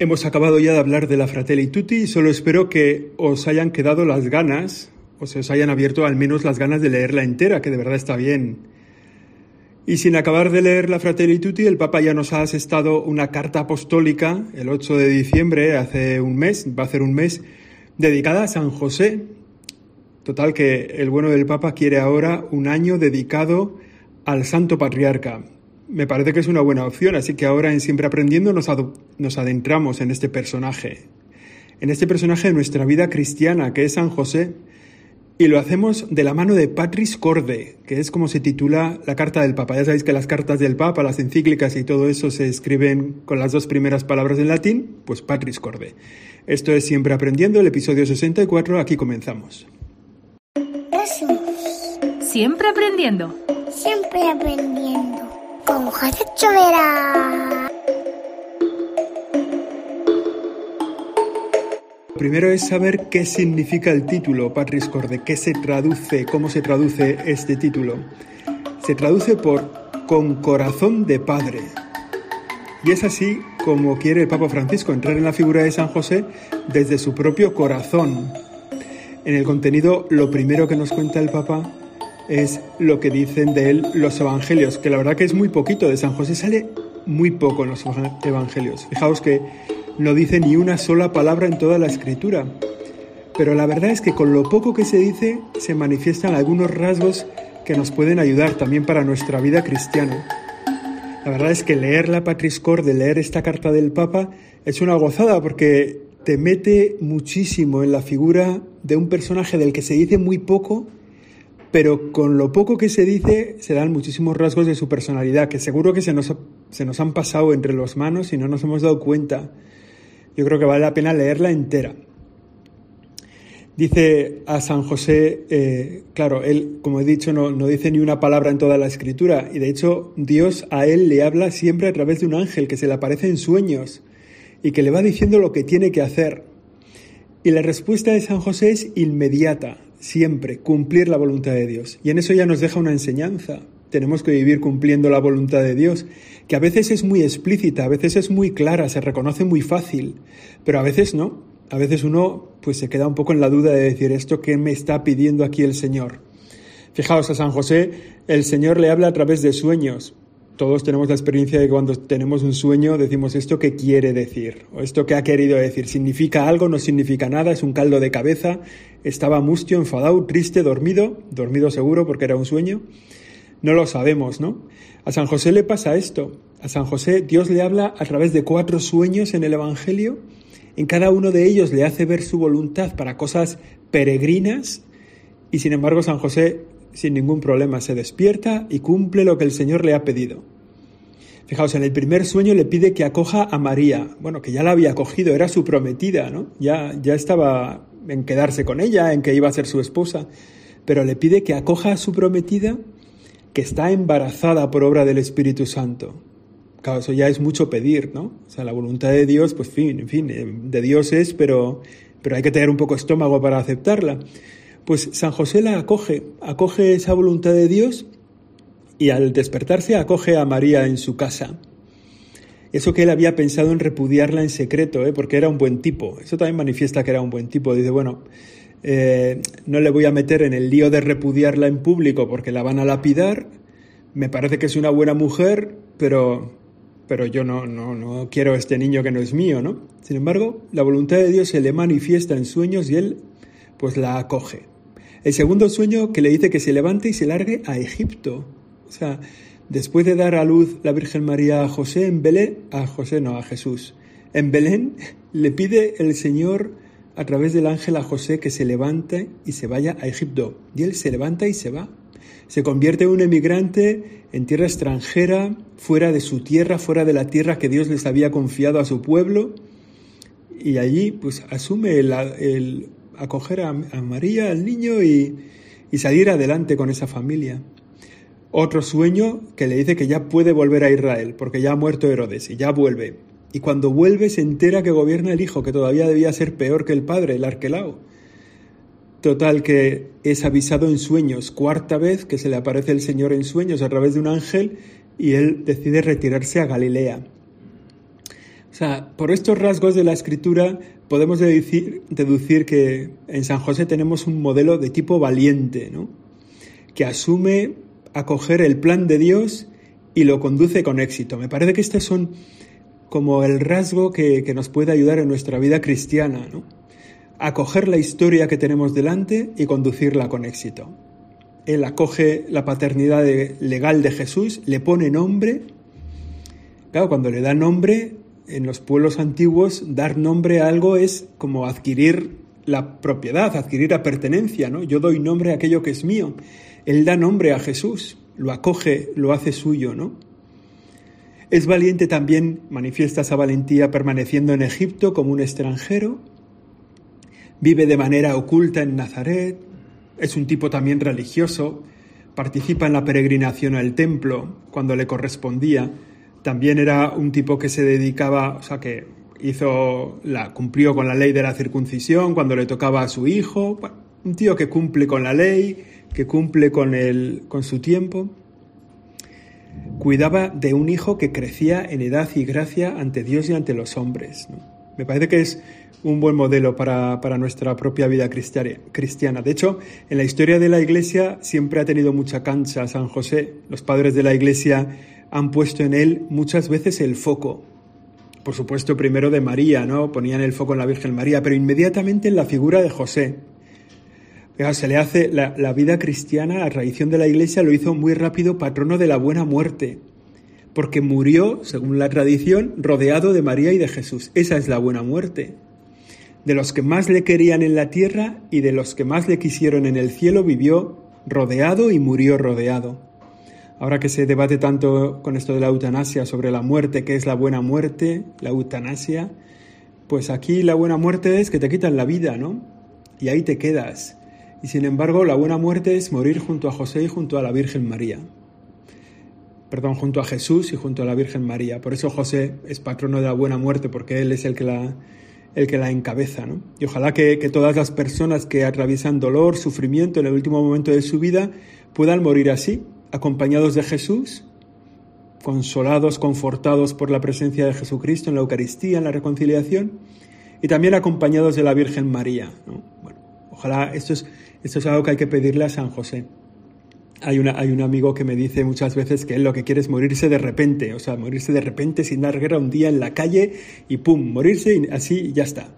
Hemos acabado ya de hablar de la Fratelli Tutti y solo espero que os hayan quedado las ganas, o se os hayan abierto al menos las ganas de leerla entera, que de verdad está bien. Y sin acabar de leer la Fratelli Tutti, el Papa ya nos ha asestado una carta apostólica el 8 de diciembre, hace un mes, va a ser un mes, dedicada a San José. Total que el bueno del Papa quiere ahora un año dedicado al Santo Patriarca me parece que es una buena opción, así que ahora en Siempre Aprendiendo nos, nos adentramos en este personaje, en este personaje de nuestra vida cristiana, que es San José, y lo hacemos de la mano de Patris Corde, que es como se titula la carta del Papa. Ya sabéis que las cartas del Papa, las encíclicas y todo eso se escriben con las dos primeras palabras en latín, pues Patris Corde. Esto es Siempre Aprendiendo, el episodio 64, aquí comenzamos. Siempre aprendiendo. Siempre aprendiendo con José Chovera. Primero es saber qué significa el título, Patris Corde, qué se traduce, cómo se traduce este título. Se traduce por con corazón de padre. Y es así como quiere el Papa Francisco entrar en la figura de San José desde su propio corazón. En el contenido, lo primero que nos cuenta el Papa es lo que dicen de él los evangelios, que la verdad que es muy poquito, de San José sale muy poco en los evangelios. Fijaos que no dice ni una sola palabra en toda la escritura, pero la verdad es que con lo poco que se dice se manifiestan algunos rasgos que nos pueden ayudar también para nuestra vida cristiana. La verdad es que leer la Patris de leer esta carta del Papa, es una gozada porque te mete muchísimo en la figura de un personaje del que se dice muy poco pero con lo poco que se dice se dan muchísimos rasgos de su personalidad que seguro que se nos, se nos han pasado entre las manos y no nos hemos dado cuenta. Yo creo que vale la pena leerla entera. Dice a San José, eh, claro, él, como he dicho, no, no, dice ni una palabra en toda la escritura, y de hecho Dios a él le habla siempre a través de un ángel que se le aparece en sueños y que le va diciendo lo que tiene que hacer. Y la respuesta de San José es inmediata siempre, cumplir la voluntad de Dios. Y en eso ya nos deja una enseñanza. Tenemos que vivir cumpliendo la voluntad de Dios, que a veces es muy explícita, a veces es muy clara, se reconoce muy fácil, pero a veces no. A veces uno pues se queda un poco en la duda de decir esto que me está pidiendo aquí el Señor. Fijaos a San José, el Señor le habla a través de sueños. Todos tenemos la experiencia de que cuando tenemos un sueño decimos esto que quiere decir o esto que ha querido decir. ¿Significa algo? ¿No significa nada? ¿Es un caldo de cabeza? ¿Estaba mustio, enfadado, triste, dormido? Dormido seguro porque era un sueño. No lo sabemos, ¿no? A San José le pasa esto. A San José Dios le habla a través de cuatro sueños en el Evangelio. En cada uno de ellos le hace ver su voluntad para cosas peregrinas y sin embargo San José sin ningún problema se despierta y cumple lo que el Señor le ha pedido. Fijaos, en el primer sueño le pide que acoja a María, bueno, que ya la había acogido, era su prometida, ¿no? Ya, ya estaba en quedarse con ella, en que iba a ser su esposa, pero le pide que acoja a su prometida que está embarazada por obra del Espíritu Santo. Claro, eso ya es mucho pedir, ¿no? O sea, la voluntad de Dios, pues fin, en fin, eh, de Dios es, pero, pero hay que tener un poco estómago para aceptarla. Pues San José la acoge, acoge esa voluntad de Dios y al despertarse acoge a María en su casa. Eso que él había pensado en repudiarla en secreto, ¿eh? porque era un buen tipo. Eso también manifiesta que era un buen tipo. Dice, bueno, eh, no le voy a meter en el lío de repudiarla en público porque la van a lapidar. Me parece que es una buena mujer, pero, pero yo no, no, no quiero este niño que no es mío, ¿no? Sin embargo, la voluntad de Dios se le manifiesta en sueños y él pues la acoge. El segundo sueño que le dice que se levante y se largue a Egipto. O sea, después de dar a luz la Virgen María a José en Belén, a José no, a Jesús, en Belén le pide el Señor a través del ángel a José que se levante y se vaya a Egipto. Y él se levanta y se va. Se convierte en un emigrante en tierra extranjera, fuera de su tierra, fuera de la tierra que Dios les había confiado a su pueblo. Y allí pues asume el, el acoger a, María, al niño, y, y salir adelante con esa familia. Otro sueño que le dice que ya puede volver a Israel, porque ya ha muerto Herodes y ya vuelve. Y cuando vuelve se entera que gobierna el hijo, que todavía debía ser peor que el padre, el arquelao. Total que es avisado en sueños, cuarta vez que se le aparece el Señor en sueños a través de un ángel y él decide retirarse a Galilea. O sea, por estos rasgos de la escritura podemos deducir, que en San José tenemos un modelo de tipo valiente, ¿no? que asume acoger el plan de Dios y lo conduce con éxito. Me parece que estos son como el rasgo que, que nos puede ayudar en nuestra vida cristiana, ¿no? acoger la historia que tenemos delante y conducirla con éxito. Él acoge la paternidad legal de Jesús, le pone nombre. Claro, cuando le da nombre, en los pueblos antiguos dar nombre a algo es como adquirir la propiedad, adquirir la pertenencia, ¿no? Yo doy nombre a aquello que es mío. Él da nombre a Jesús, lo acoge, lo hace suyo, ¿no? Es valiente también, manifiesta esa valentía permaneciendo en Egipto como un extranjero, vive de manera oculta en Nazaret, es un tipo también religioso, participa en la peregrinación al templo cuando le correspondía, también era un tipo que se dedicaba, o sea, que hizo la, cumplió con la ley de la circuncisión cuando le tocaba a su hijo. un tío que cumple con la ley, que cumple con, el, con su tiempo. Cuidaba de un hijo que crecía en edad y gracia ante Dios y ante los hombres. Me parece que es un buen modelo para, para, nuestra propia vida cristiana. De hecho, en la historia de la Iglesia siempre ha tenido mucha cancha San José. Los padres de la Iglesia han puesto en él muchas veces el foco. Por supuesto, primero de María, ¿no? Ponían el foco en la Virgen María, pero inmediatamente en la figura de José. Se le hace la, la vida cristiana, la tradición de la Iglesia lo hizo muy rápido patrono de la buena muerte, porque murió, según la tradición, rodeado de María y de Jesús. Esa es la buena muerte. De los que más le querían en la tierra y de los que más le quisieron en el cielo, vivió rodeado y murió rodeado. Ahora que se debate tanto con esto de la eutanasia sobre la muerte, qué es la buena muerte, la eutanasia, pues aquí la buena muerte es que te quitan la vida, ¿no? Y ahí te quedas. Y sin embargo, la buena muerte es morir junto a José y junto a la Virgen María. Perdón, junto a Jesús y junto a la Virgen María. Por eso José es patrono de la buena muerte, porque él es el que la, encabeza, ¿no? Y ojalá que, todas las personas que atraviesan dolor, sufrimiento en el último momento de su vida puedan morir así, acompañados de Jesús, consolados, confortados por la presencia de Jesucristo en la Eucaristía, en la reconciliación, y también acompañados de la Virgen María. Ojalá esto es, esto es algo que hay que pedirle a San José. Hay, una, hay un amigo que me dice muchas veces que él lo que quiere es morirse de repente, o sea, morirse de repente sin dar guerra un día en la calle y pum, morirse y así ya está.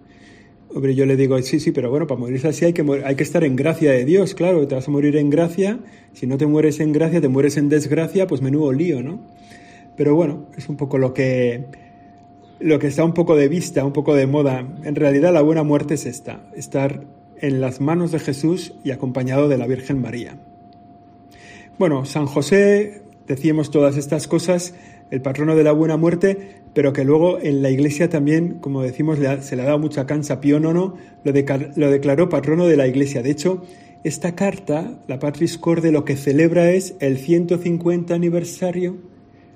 Hombre, yo le digo, sí, sí, pero bueno, para morirse así hay que, hay que estar en gracia de Dios, claro, te vas a morir en gracia, si no te mueres en gracia, te mueres en desgracia, pues menudo lío, ¿no? Pero bueno, es un poco lo que, lo que está un poco de vista, un poco de moda. En realidad la buena muerte es esta, estar en las manos de Jesús y acompañado de la Virgen María. Bueno, San José, decíamos todas estas cosas, el patrono de la buena muerte, pero que luego en la iglesia también, como decimos, se le ha dado mucha cansa. Pío IX lo, lo declaró patrono de la iglesia. De hecho, esta carta, la Patris Corde, lo que celebra es el 150 aniversario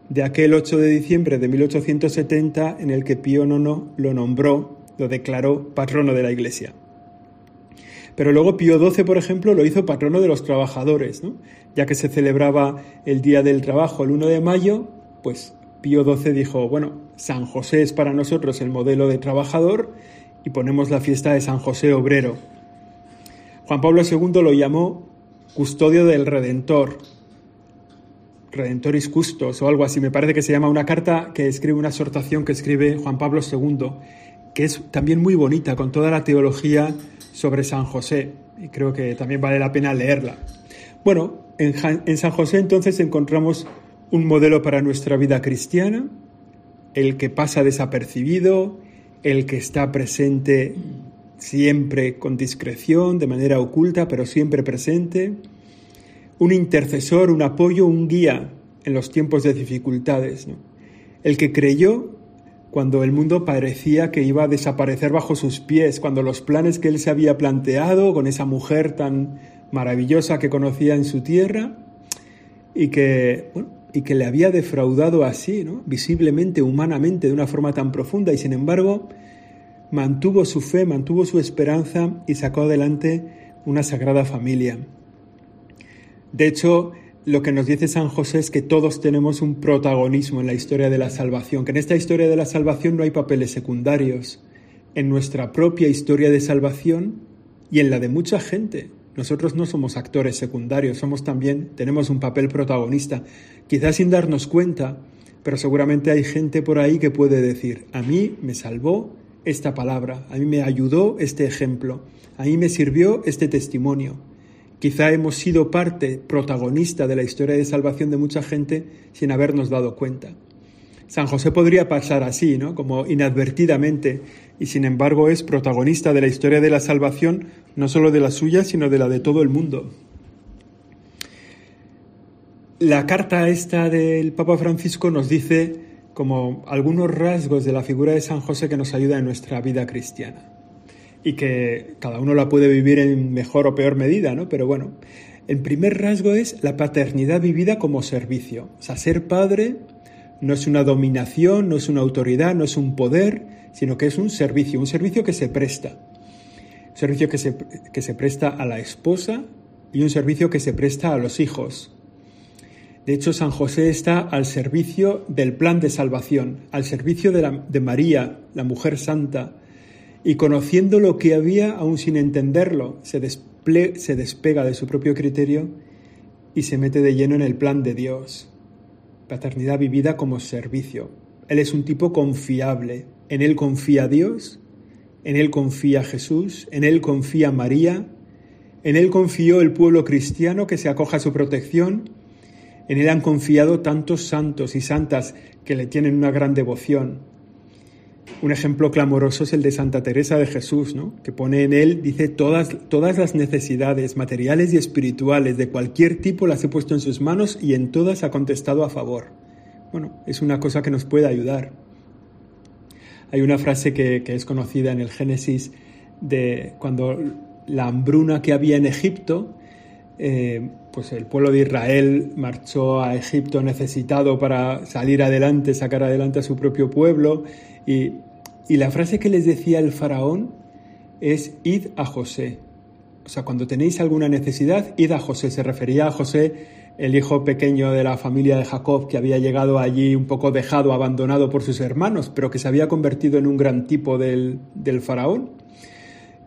de aquel 8 de diciembre de 1870 en el que Pío IX lo nombró, lo declaró patrono de la iglesia. Pero luego Pío XII, por ejemplo, lo hizo patrono de los trabajadores, ¿no? ya que se celebraba el Día del Trabajo el 1 de mayo, pues Pío XII dijo, bueno, San José es para nosotros el modelo de trabajador y ponemos la fiesta de San José obrero. Juan Pablo II lo llamó custodio del Redentor, Redentoris Custos o algo así. Me parece que se llama una carta que escribe una exhortación que escribe Juan Pablo II, que es también muy bonita, con toda la teología sobre San José. Y creo que también vale la pena leerla. Bueno, en, San José entonces encontramos un modelo para nuestra vida cristiana, el que pasa desapercibido, el que está presente siempre con discreción, de manera oculta, pero siempre presente, un intercesor, un apoyo, un guía en los tiempos de dificultades, el que creyó cuando el mundo parecía que iba a desaparecer bajo sus pies, cuando los planes que él se había planteado con esa mujer tan maravillosa que conocía en su tierra y que, bueno, y que le había defraudado así, ¿no? visiblemente, humanamente, de una forma tan profunda, y sin embargo mantuvo su fe, mantuvo su esperanza y sacó adelante una sagrada familia. De hecho, lo que nos dice San José es que todos tenemos un protagonismo en la historia de la salvación, que en esta historia de la salvación no hay papeles secundarios. En nuestra propia historia de salvación y en la de mucha gente. Nosotros no somos actores secundarios, somos también, tenemos un papel protagonista, quizás sin darnos cuenta, pero seguramente hay gente por ahí que puede decir, a mí me salvó esta palabra, a mí me ayudó este ejemplo, a mí me sirvió este testimonio. Quizá hemos sido parte protagonista de la historia de salvación de mucha gente sin habernos dado cuenta. San José podría pasar así, ¿no? Como inadvertidamente, y sin embargo es protagonista de la historia de la salvación, no solo de la suya, sino de la de todo el mundo. La carta esta del Papa Francisco nos dice como algunos rasgos de la figura de San José que nos ayuda en nuestra vida cristiana y que cada uno la puede vivir en mejor o peor medida, ¿no? Pero bueno, el primer rasgo es la paternidad vivida como servicio. O sea, ser padre no es una dominación, no es una autoridad, no es un poder, sino que es un servicio, un servicio que se presta. Un servicio que se, que se presta a la esposa y un servicio que se presta a los hijos. De hecho, San José está al servicio del plan de salvación, al servicio de, la, de María, la mujer santa, y conociendo lo que había, aún sin entenderlo, se, se despega de su propio criterio y se mete de lleno en el plan de Dios. Paternidad vivida como servicio. Él es un tipo confiable. En él confía Dios, en él confía Jesús, en él confía María, en él confió el pueblo cristiano que se acoja a su protección, en él han confiado tantos santos y santas que le tienen una gran devoción. Un ejemplo clamoroso es el de Santa Teresa de Jesús, ¿no? que pone en él, dice, todas, todas las necesidades materiales y espirituales de cualquier tipo las he puesto en sus manos y en todas ha contestado a favor. Bueno, es una cosa que nos puede ayudar. Hay una frase que, es conocida en el Génesis de cuando la hambruna que había en Egipto, eh, pues el pueblo de Israel marchó a Egipto necesitado para salir adelante, sacar adelante a su propio pueblo y la frase que les decía el faraón es id a José. O sea, cuando tenéis alguna necesidad, id a José. Se refería a José, el hijo pequeño de la familia de Jacob, que había llegado allí un poco dejado, abandonado por sus hermanos, pero que se había convertido en un gran tipo del, faraón.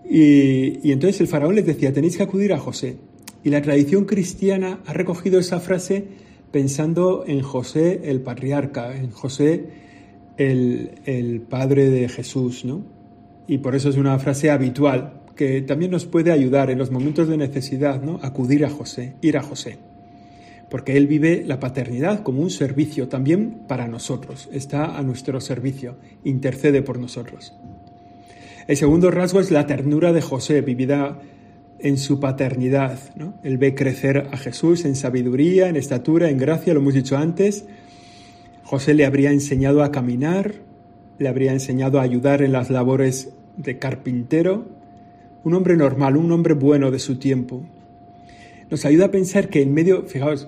Y, y entonces el faraón les decía, tenéis que acudir a José. Y la tradición cristiana ha recogido esa frase pensando en José el patriarca, en José el, Padre de Jesús, ¿no? Y por eso es una frase habitual que también nos puede ayudar en los momentos de necesidad, ¿no? Acudir a José, ir a José. Porque Él vive la paternidad como un servicio también para nosotros, está a nuestro servicio, intercede por nosotros. El segundo rasgo es la ternura de José, vivida en su paternidad. ¿no? Él ve crecer a Jesús en sabiduría, en estatura, en gracia, lo hemos dicho antes, José le habría enseñado a caminar, le habría enseñado a ayudar en las labores de carpintero, un hombre normal, un hombre bueno de su tiempo. Nos ayuda a pensar que en medio, fijaos,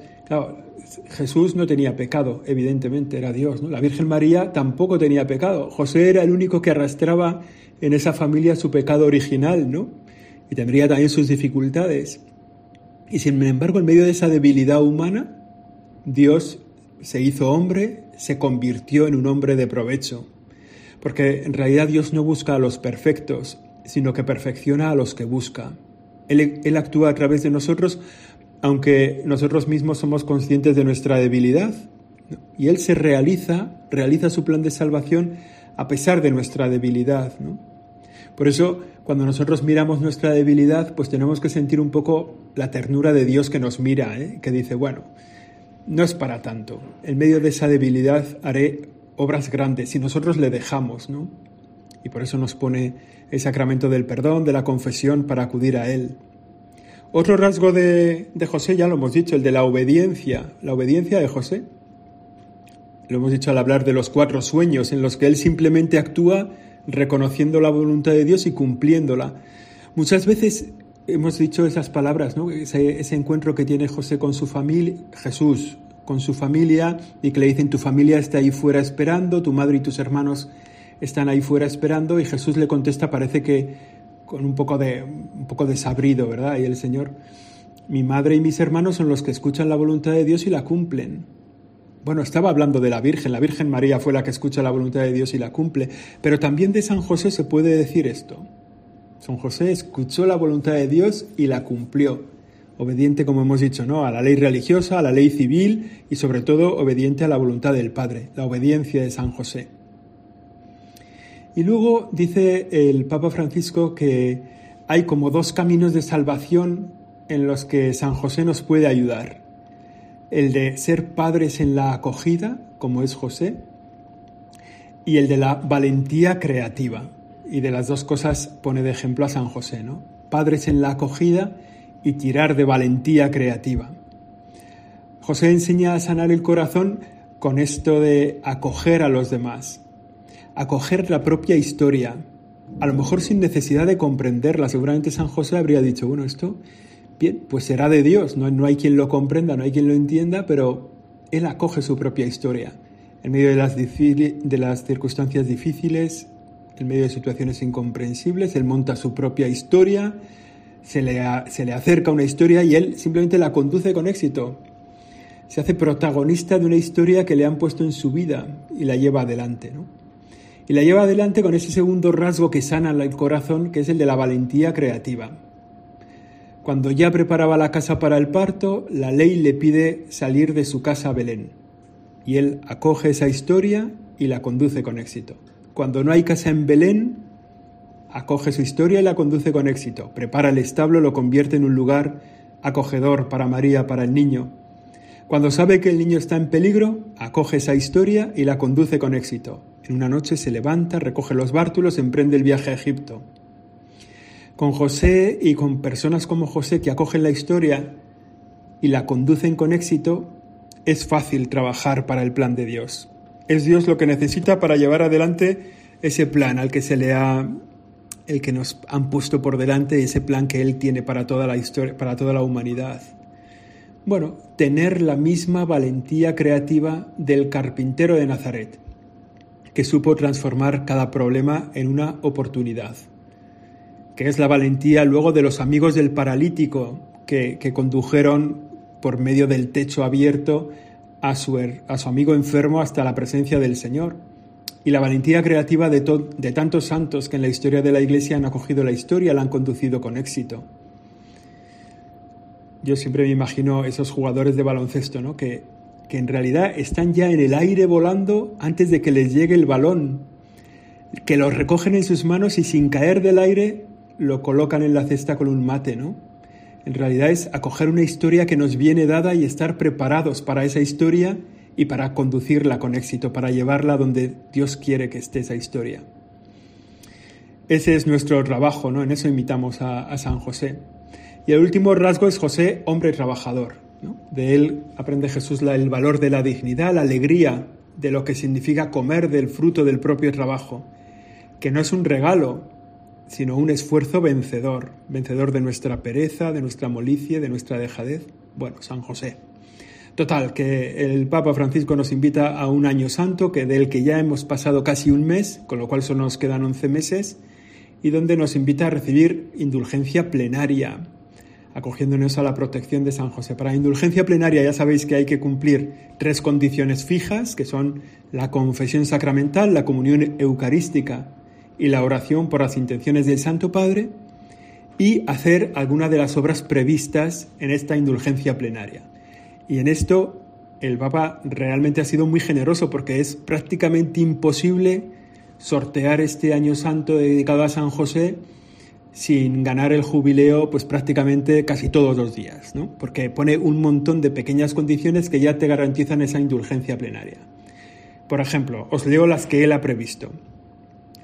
Jesús no tenía pecado, evidentemente, era Dios, ¿no? La Virgen María tampoco tenía pecado. José era el único que arrastraba en esa familia su pecado original, ¿no? Y tendría también sus dificultades. Y sin embargo, en medio de esa debilidad humana, Dios se hizo hombre, se convirtió en un hombre de provecho. Porque en realidad Dios no busca a los perfectos, sino que perfecciona a los que busca. Él, actúa a través de nosotros, aunque nosotros mismos somos conscientes de nuestra debilidad. Y Él se realiza, realiza su plan de salvación a pesar de nuestra debilidad. Por eso, cuando nosotros miramos nuestra debilidad, pues tenemos que sentir un poco la ternura de Dios que nos mira, ¿eh? que dice, bueno, no es para tanto. En medio de esa debilidad haré obras grandes si nosotros le dejamos, ¿no? Y por eso nos pone el sacramento del perdón, de la confesión, para acudir a Él. Otro rasgo de, de José, ya lo hemos dicho, el de la obediencia, la obediencia de José. Lo hemos dicho al hablar de los cuatro sueños, en los que Él simplemente actúa reconociendo la voluntad de Dios y cumpliéndola. Muchas veces hemos dicho esas palabras, ¿no? ese, ese, encuentro que tiene José con su familia, Jesús con su familia, y que le dicen, tu familia está ahí fuera esperando, tu madre y tus hermanos están ahí fuera esperando, y Jesús le contesta, parece que con un poco de, un poco desabrido, ¿verdad? Y el Señor, Mi madre y mis hermanos son los que escuchan la voluntad de Dios y la cumplen. Bueno, estaba hablando de la Virgen, la Virgen María fue la que escucha la voluntad de Dios y la cumple, pero también de San José se puede decir esto. San José escuchó la voluntad de Dios y la cumplió, obediente, como hemos dicho, ¿no? a la ley religiosa, a la ley civil y sobre todo obediente a la voluntad del Padre, la obediencia de San José. Y luego dice el Papa Francisco que hay como dos caminos de salvación en los que San José nos puede ayudar. El de ser padres en la acogida, como es José, y el de la valentía creativa. Y de las dos cosas pone de ejemplo a San José, ¿no? Padres en la acogida y tirar de valentía creativa. José enseña a sanar el corazón con esto de acoger a los demás, acoger la propia historia, a lo mejor sin necesidad de comprenderla. Seguramente San José habría dicho, bueno, esto, bien, pues será de Dios, no, no hay quien lo comprenda, no hay quien lo entienda, pero él acoge su propia historia. En medio de las, de las circunstancias difíciles, en medio de situaciones incomprensibles, él monta su propia historia, se le, se le acerca una historia y él simplemente la conduce con éxito. Se hace protagonista de una historia que le han puesto en su vida y la lleva adelante. ¿no? y la lleva adelante con ese segundo rasgo que sana el corazón, que es el de la valentía creativa. Cuando ya preparaba la casa para el parto, la ley le pide salir de su casa a Belén. Y él acoge esa historia y la conduce con éxito. Cuando no hay casa en Belén, acoge su historia y la conduce con éxito. Prepara el establo, lo convierte en un lugar acogedor para María, para el niño. Cuando sabe que el niño está en peligro, acoge esa historia y la conduce con éxito. En una noche se levanta, recoge los bártulos, emprende el viaje a Egipto. Con José y con personas como José que acogen la historia y la conducen con éxito, es fácil trabajar para el plan de Dios. Es Dios lo que necesita para llevar adelante ese plan al que se le ha el que nos han puesto por delante ese plan que él tiene para toda la historia, para toda la humanidad. Bueno, tener la misma valentía creativa del carpintero de Nazaret, que supo transformar cada problema en una oportunidad, que es la valentía luego de los amigos del paralítico que, condujeron por medio del techo abierto a su, a su amigo enfermo hasta la presencia del Señor y la valentía creativa de, de, tantos santos que en la historia de la Iglesia han acogido la historia, la han conducido con éxito. Yo siempre me imagino esos jugadores de baloncesto, ¿no? Que que en realidad están ya en el aire volando antes de que les llegue el balón, que los recogen en sus manos y sin caer del aire lo colocan en la cesta con un mate, ¿no? En realidad es acoger una historia que nos viene dada y estar preparados para esa historia y para conducirla con éxito, para llevarla donde Dios quiere que esté esa historia. Ese es nuestro trabajo, ¿no? En eso imitamos a, a San José. Y el último rasgo es José, hombre trabajador. De él aprende Jesús el valor de la dignidad, la alegría de lo que significa comer del fruto del propio trabajo, que no es un regalo, sino un esfuerzo vencedor, vencedor de nuestra pereza, de nuestra molicie, de nuestra dejadez. Bueno, San José. Total, que el Papa Francisco nos invita a un año santo, que del que ya hemos pasado casi un mes, con lo cual solo nos quedan 11 meses, y donde nos invita a recibir indulgencia plenaria, acogiéndonos a la protección de San José. Para indulgencia plenaria ya sabéis que hay que cumplir tres condiciones fijas, que son la confesión sacramental, la comunión eucarística y la oración por las intenciones del Santo Padre, y hacer alguna de las obras previstas en esta indulgencia plenaria. Y en esto el Papa realmente ha sido muy generoso porque es prácticamente imposible sortear este año santo dedicado a San José sin ganar el jubileo pues prácticamente casi todos los días, ¿no? porque pone un montón de pequeñas condiciones que ya te garantizan esa indulgencia plenaria. Por ejemplo, os leo las que él ha previsto.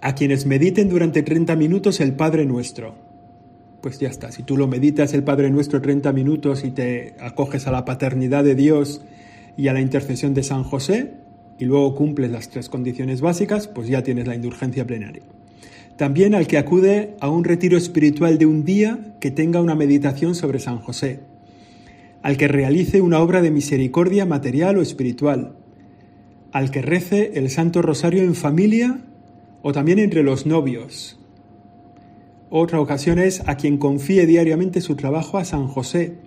A quienes mediten durante 30 minutos el Padre Nuestro. Pues ya está, si tú lo meditas el Padre Nuestro 30 minutos y te acoges a la paternidad de Dios y a la intercesión de San José, y luego cumples las tres condiciones básicas, pues ya tienes la indulgencia plenaria. También al que acude a un retiro espiritual de un día que tenga una meditación sobre San José. Al que realice una obra de misericordia material o espiritual. Al que rece el Santo Rosario en familia o también entre los novios. Otra ocasión es a quien confíe diariamente su trabajo a San José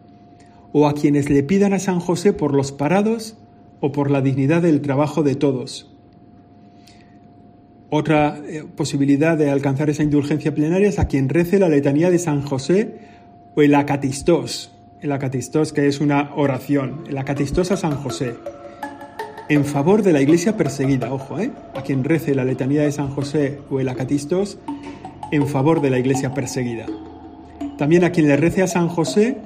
o a quienes le pidan a San José por los parados o por la dignidad del trabajo de todos. Otra eh, posibilidad de alcanzar esa indulgencia plenaria es a quien rece la letanía de San José o el acatistos. El acatistos que es una oración, el acatistos a San José. En favor de la iglesia perseguida, ojo, ¿eh? A quien rece la letanía de San José o el acatistos en favor de la iglesia perseguida. También a quien le rece a San José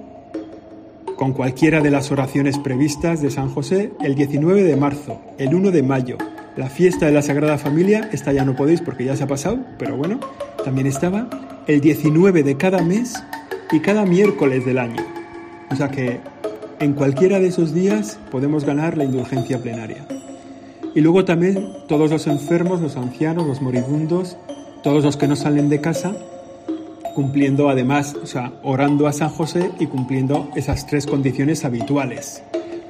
con cualquiera de las oraciones previstas de San José el 19 de marzo, el 1 de mayo, la fiesta de la Sagrada Familia, esta ya no podéis porque ya se ha pasado, pero bueno, también estaba el 19 de cada mes y cada miércoles del año. O sea que en cualquiera de esos días podemos ganar la indulgencia plenaria. Y luego también todos los enfermos, los ancianos, los moribundos, todos los que no salen de casa, cumpliendo además, o sea, orando a San José y cumpliendo esas tres condiciones habituales.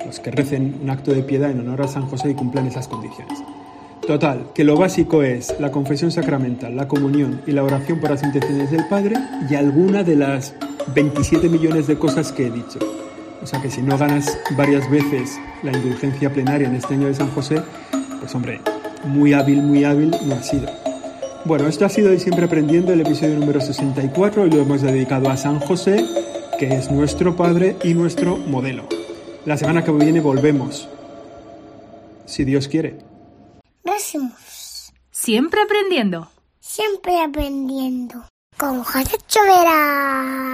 Los que recen un acto de piedad en honor a San José y cumplan esas condiciones. Total, que lo básico es la confesión sacramental, la comunión y la oración por las intenciones del Padre y alguna de las 27 millones de cosas que he dicho. O sea que si no ganas varias veces la indulgencia plenaria en este año de San José, pues hombre, muy hábil, muy hábil no ha sido. Bueno, esto ha sido de Siempre Aprendiendo, el episodio número 64, y lo hemos dedicado a San José, que es nuestro Padre y nuestro modelo. La semana que viene volvemos, si Dios quiere. Gracias. Siempre aprendiendo. Siempre aprendiendo. Con José Chovera.